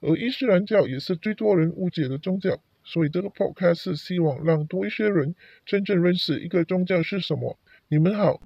而伊斯兰教也是最多人误解的宗教，所以这个 podcast 是希望让多一些人真正认识一个宗教是什么。你们好。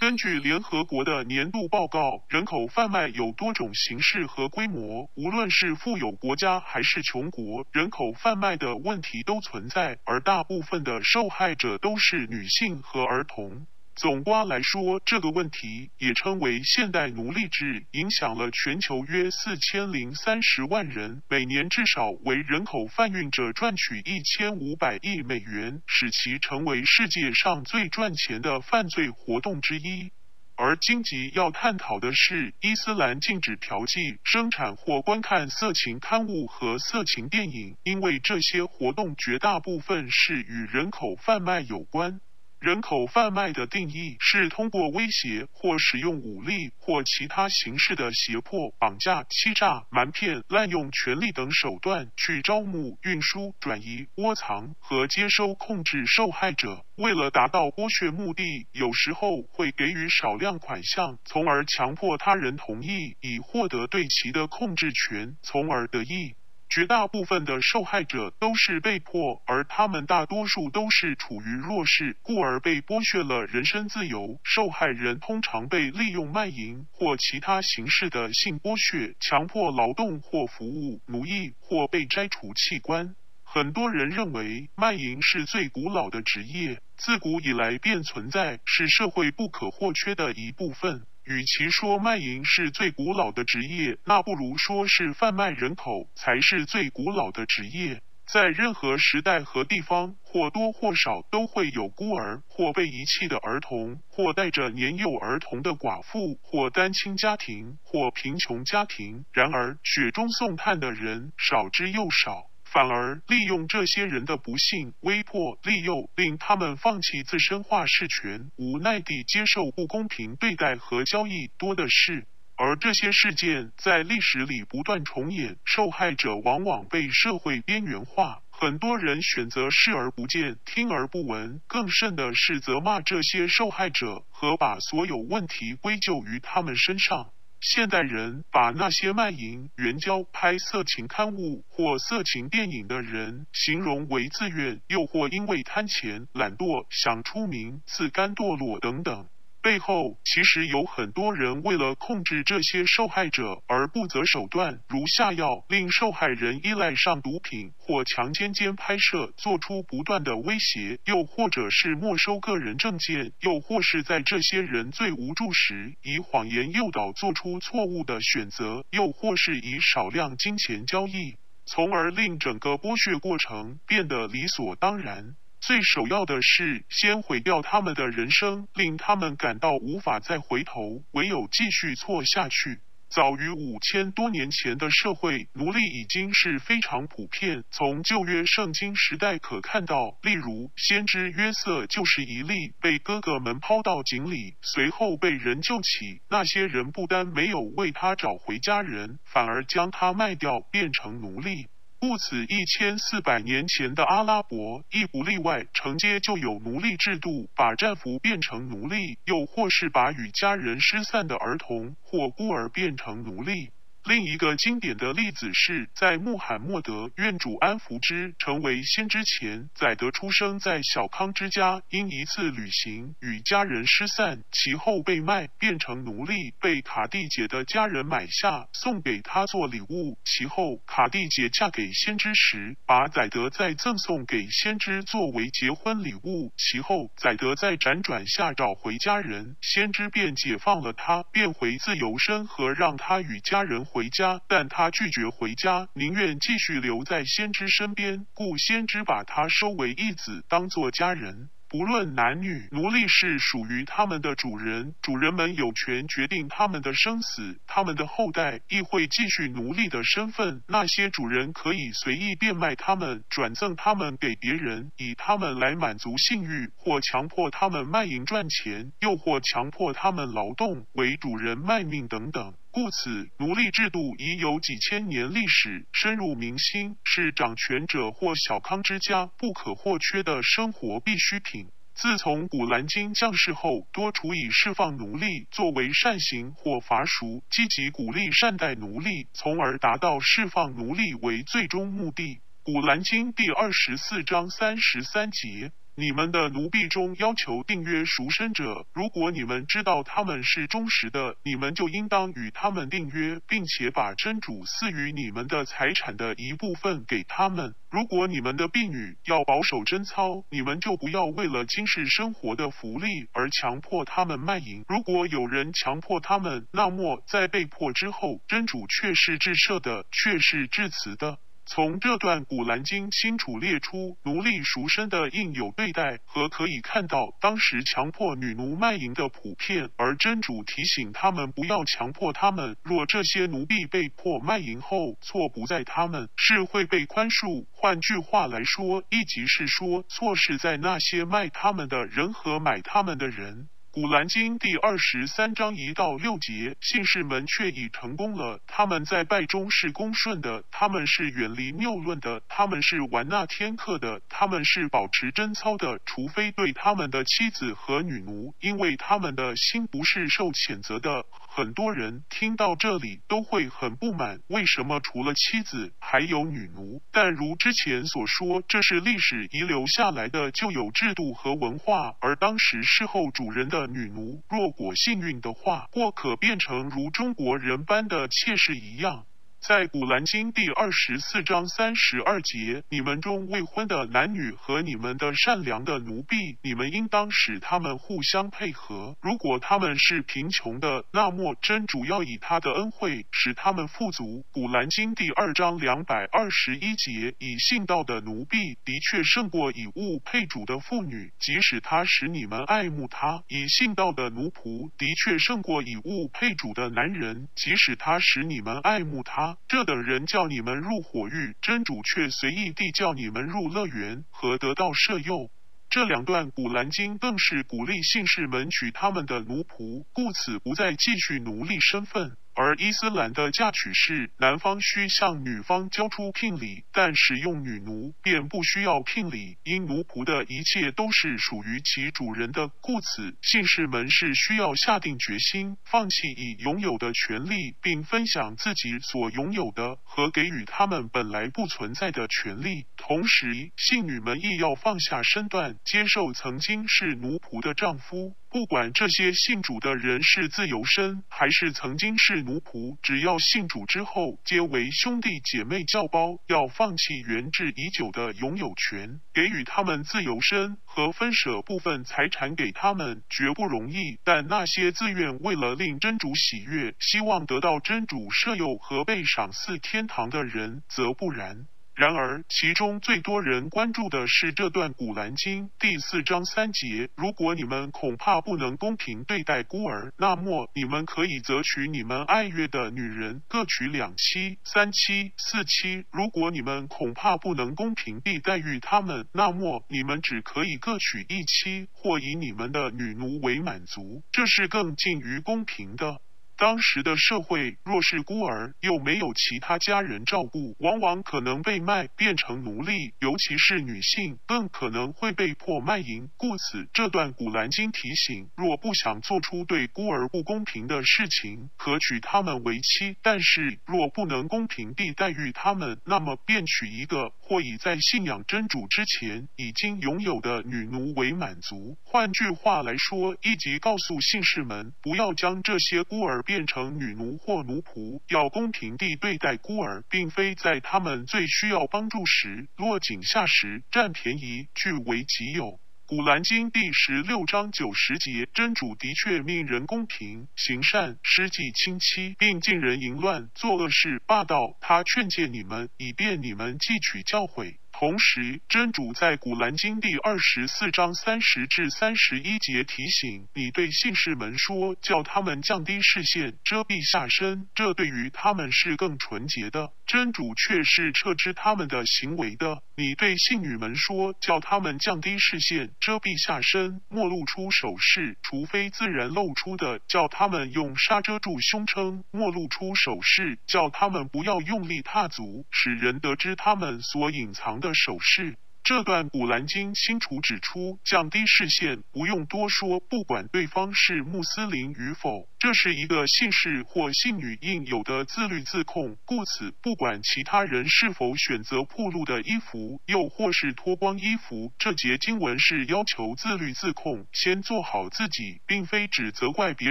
根据联合国的年度报告，人口贩卖有多种形式和规模，无论是富有国家还是穷国，人口贩卖的问题都存在，而大部分的受害者都是女性和儿童。总括来说，这个问题也称为现代奴隶制，影响了全球约四千零三十万人，每年至少为人口贩运者赚取一千五百亿美元，使其成为世界上最赚钱的犯罪活动之一。而荆棘要探讨的是，伊斯兰禁止嫖妓、生产或观看色情刊物和色情电影，因为这些活动绝大部分是与人口贩卖有关。人口贩卖的定义是通过威胁或使用武力或其他形式的胁迫、绑架、欺诈、瞒骗、滥用权力等手段去招募、运输、转移、窝藏和接收、控制受害者。为了达到剥削目的，有时候会给予少量款项，从而强迫他人同意，以获得对其的控制权，从而得益。绝大部分的受害者都是被迫，而他们大多数都是处于弱势，故而被剥削了人身自由。受害人通常被利用卖淫或其他形式的性剥削、强迫劳动或服务、奴役或被摘除器官。很多人认为卖淫是最古老的职业，自古以来便存在，是社会不可或缺的一部分。与其说卖淫是最古老的职业，那不如说是贩卖人口才是最古老的职业。在任何时代和地方，或多或少都会有孤儿，或被遗弃的儿童，或带着年幼儿童的寡妇，或单亲家庭，或贫穷家庭。然而，雪中送炭的人少之又少。反而利用这些人的不幸、威迫、利诱，令他们放弃自身话事权，无奈地接受不公平对待和交易多的是。而这些事件在历史里不断重演，受害者往往被社会边缘化，很多人选择视而不见、听而不闻，更甚的是责骂这些受害者和把所有问题归咎于他们身上。现代人把那些卖淫、援交、拍色情刊物或色情电影的人形容为自愿，又或因为贪钱、懒惰、想出名、自甘堕落等等。背后其实有很多人为了控制这些受害者而不择手段，如下药，令受害人依赖上毒品或强奸间拍摄，做出不断的威胁，又或者是没收个人证件，又或是在这些人最无助时，以谎言诱导做出错误的选择，又或是以少量金钱交易，从而令整个剥削过程变得理所当然。最首要的是，先毁掉他们的人生，令他们感到无法再回头，唯有继续错下去。早于五千多年前的社会，奴隶已经是非常普遍。从旧约圣经时代可看到，例如先知约瑟就是一例被哥哥们抛到井里，随后被人救起。那些人不单没有为他找回家人，反而将他卖掉，变成奴隶。故此，一千四百年前的阿拉伯亦不例外，承接就有奴隶制度，把战俘变成奴隶，又或是把与家人失散的儿童或孤儿变成奴隶。另一个经典的例子是在穆罕默德愿主安福之成为先之前，载德出生在小康之家，因一次旅行与家人失散，其后被卖变成奴隶，被卡蒂姐的家人买下，送给他做礼物。其后卡蒂姐嫁给先知时，把载德再赠送给先知作为结婚礼物。其后载德在辗转下找回家人，先知便解放了他，变回自由身和让他与家人回。回家，但他拒绝回家，宁愿继续留在先知身边，故先知把他收为义子，当作家人。不论男女，奴隶是属于他们的主人，主人们有权决定他们的生死，他们的后代亦会继续奴隶的身份。那些主人可以随意变卖他们，转赠他们给别人，以他们来满足性欲，或强迫他们卖淫赚钱，又或强迫他们劳动，为主人卖命等等。故此，奴隶制度已有几千年历史，深入民心，是掌权者或小康之家不可或缺的生活必需品。自从古兰经降世后，多处以释放奴隶作为善行或罚赎，积极鼓励善待奴隶，从而达到释放奴隶为最终目的。古兰经第二十四章三十三节。你们的奴婢中要求订约赎身者，如果你们知道他们是忠实的，你们就应当与他们订约，并且把真主赐予你们的财产的一部分给他们。如果你们的婢女要保守贞操，你们就不要为了今世生活的福利而强迫他们卖淫。如果有人强迫他们，那么在被迫之后，真主却是至赦的，却是至慈的。从这段古兰经清楚列出奴隶赎身的应有对待，和可以看到当时强迫女奴卖淫的普遍，而真主提醒他们不要强迫他们。若这些奴婢被迫卖淫后，错不在他们，是会被宽恕。换句话来说，亦即是说，错是在那些卖他们的人和买他们的人。古兰经第二十三章一到六节，信士们却已成功了。他们在拜中是恭顺的，他们是远离谬论的，他们是玩那天课的，他们是保持贞操的，除非对他们的妻子和女奴，因为他们的心不是受谴责的。很多人听到这里都会很不满，为什么除了妻子还有女奴？但如之前所说，这是历史遗留下来的旧有制度和文化，而当时侍候主人的女奴，若果幸运的话，或可变成如中国人般的妾室一样。在古兰经第二十四章三十二节，你们中未婚的男女和你们的善良的奴婢，你们应当使他们互相配合。如果他们是贫穷的，那么真主要以他的恩惠使他们富足。古兰经第二章两百二十一节，以信道的奴婢的确胜过以物配主的妇女，即使他使你们爱慕他；以信道的奴仆的确胜过以物配主的男人，即使他使你们爱慕他。这等人叫你们入火狱，真主却随意地叫你们入乐园和得到赦宥。这两段古兰经更是鼓励信士们娶他们的奴仆，故此不再继续奴隶身份。而伊斯兰的嫁娶是男方需向女方交出聘礼，但使用女奴便不需要聘礼，因奴仆的一切都是属于其主人的，故此信士们是需要下定决心放弃已拥有的权利，并分享自己所拥有的和给予他们本来不存在的权利。同时，信女们亦要放下身段，接受曾经是奴仆的丈夫。不管这些信主的人是自由身，还是曾经是奴仆，只要信主之后，皆为兄弟姐妹教包，要放弃原制已久的拥有权，给予他们自由身和分舍部分财产给他们，绝不容易。但那些自愿为了令真主喜悦，希望得到真主赦宥和被赏赐天堂的人，则不然。然而，其中最多人关注的是这段古兰经第四章三节。如果你们恐怕不能公平对待孤儿，那么你们可以择取你们爱悦的女人，各取两妻、三妻、四妻。如果你们恐怕不能公平地待遇他们，那么你们只可以各取一妻，或以你们的女奴为满足，这是更近于公平的。当时的社会，若是孤儿又没有其他家人照顾，往往可能被卖变成奴隶，尤其是女性，更可能会被迫卖淫。故此，这段古兰经提醒：若不想做出对孤儿不公平的事情，可娶他们为妻；但是若不能公平地待遇他们，那么便娶一个或已在信仰真主之前已经拥有的女奴为满足。换句话来说，一即告诉信士们，不要将这些孤儿。变成女奴或奴仆，要公平地对待孤儿，并非在他们最需要帮助时落井下石占便宜据为己有。古兰经第十六章九十节，真主的确命人公平行善，施济亲戚，并禁人淫乱、作恶事、霸道。他劝诫你们，以便你们汲取教诲。同时，真主在《古兰经》第二十四章三十至三十一节提醒你对信士们说，叫他们降低视线，遮蔽下身，这对于他们是更纯洁的。真主却是撤知他们的行为的。你对信女们说，叫他们降低视线，遮蔽下身，莫露出首饰，除非自然露出的；叫他们用纱遮住胸撑，莫露出首饰；叫他们不要用力踏足，使人得知他们所隐藏的的手势。这段古兰经清楚指出，降低视线不用多说，不管对方是穆斯林与否，这是一个信士或信女应有的自律自控。故此，不管其他人是否选择暴露的衣服，又或是脱光衣服，这节经文是要求自律自控，先做好自己，并非只责怪别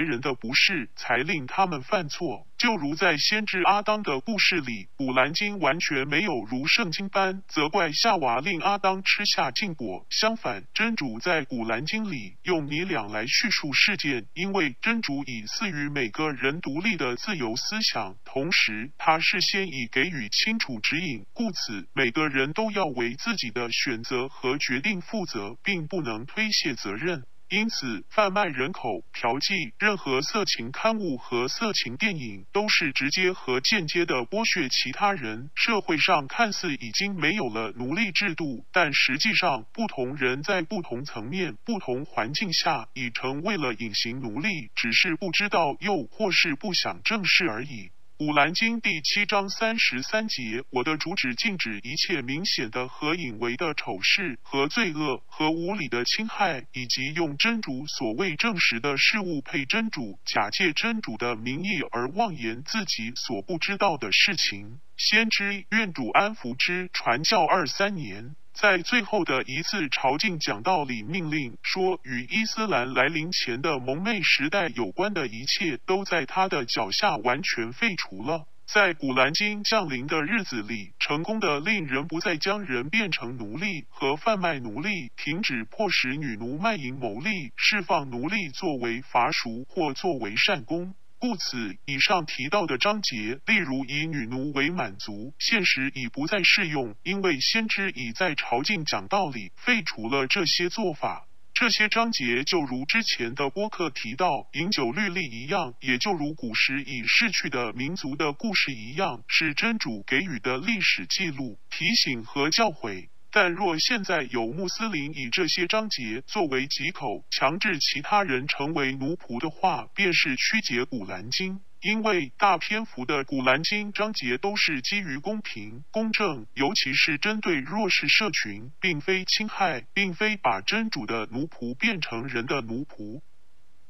人的不是才令他们犯错。就如在先知阿当的故事里，古兰经完全没有如圣经般责怪夏娃令阿当吃下禁果。相反，真主在古兰经里用你俩来叙述事件，因为真主以赐予每个人独立的自由思想，同时他事先已给予清楚指引，故此每个人都要为自己的选择和决定负责，并不能推卸责任。因此，贩卖人口、嫖妓、任何色情刊物和色情电影，都是直接和间接的剥削其他人。社会上看似已经没有了奴隶制度，但实际上，不同人在不同层面、不同环境下，已成为了隐形奴隶，只是不知道，又或是不想正视而已。古兰经第七章三十三节，我的主旨禁止一切明显的和隐为的丑事和罪恶和无理的侵害，以及用真主所谓证实的事物配真主，假借真主的名义而妄言自己所不知道的事情。先知愿主安福之，传教二三年。在最后的一次朝觐讲道里，命令说，与伊斯兰来临前的蒙昧时代有关的一切，都在他的脚下完全废除了。在古兰经降临的日子里，成功的令人不再将人变成奴隶和贩卖奴隶，停止迫使女奴卖淫牟利，释放奴隶作为罚赎或作为善功。故此，以上提到的章节，例如以女奴为满足，现实已不再适用，因为先知已在朝觐讲道理废除了这些做法。这些章节就如之前的播客提到饮酒律例一样，也就如古时已逝去的民族的故事一样，是真主给予的历史记录、提醒和教诲。但若现在有穆斯林以这些章节作为籍口，强制其他人成为奴仆的话，便是曲解古兰经。因为大篇幅的古兰经章节都是基于公平、公正，尤其是针对弱势社群，并非侵害，并非把真主的奴仆变成人的奴仆。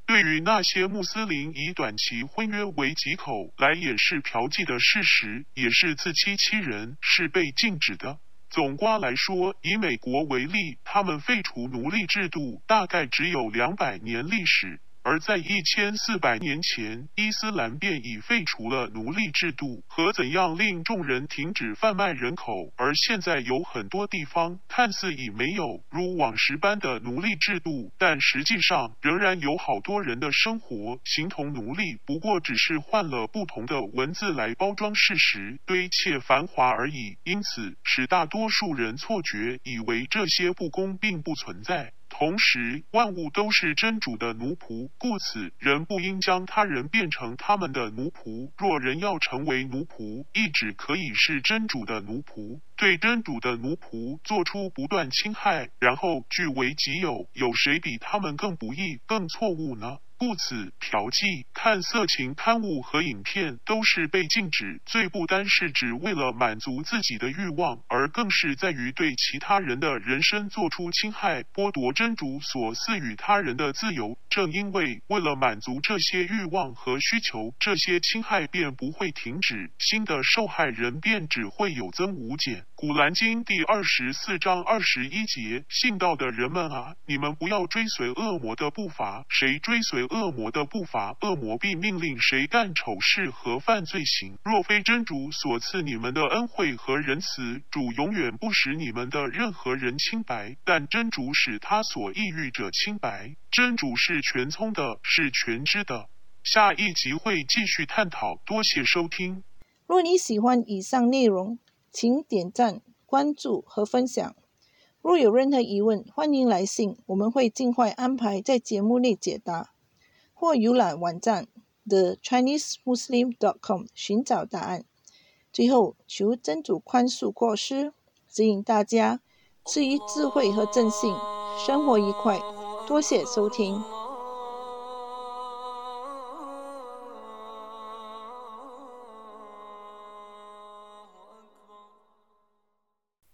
对于那些穆斯林以短期婚约为籍口来掩饰嫖妓的事实，也是自欺欺人，是被禁止的。总瓜来说，以美国为例，他们废除奴隶制度大概只有两百年历史。而在一千四百年前，伊斯兰便已废除了奴隶制度和怎样令众人停止贩卖人口。而现在有很多地方看似已没有如往时般的奴隶制度，但实际上仍然有好多人的生活形同奴隶，不过只是换了不同的文字来包装事实，堆砌繁华而已。因此，使大多数人错觉，以为这些不公并不存在。同时，万物都是真主的奴仆，故此人不应将他人变成他们的奴仆。若人要成为奴仆，亦只可以是真主的奴仆。对真主的奴仆做出不断侵害，然后据为己有，有谁比他们更不义、更错误呢？故此，嫖妓、看色情刊物和影片都是被禁止。罪不单是指为了满足自己的欲望，而更是在于对其他人的人生做出侵害，剥夺真主所赐予他人的自由。正因为为了满足这些欲望和需求，这些侵害便不会停止，新的受害人便只会有增无减。古兰经第二十四章二十一节：信道的人们啊，你们不要追随恶魔的步伐，谁追随？恶魔的步伐，恶魔必命令谁干丑事和犯罪行。若非真主所赐你们的恩惠和仁慈，主永远不使你们的任何人清白。但真主使他所抑郁者清白。真主是全聪的，是全知的。下一集会继续探讨。多谢收听。若你喜欢以上内容，请点赞、关注和分享。若有任何疑问，欢迎来信，我们会尽快安排在节目内解答，或浏览网站 thechinesemuslim.com 寻找答案。最后，求真主宽恕过失，指引大家赐予智慧和正信，生活愉快。多谢收听。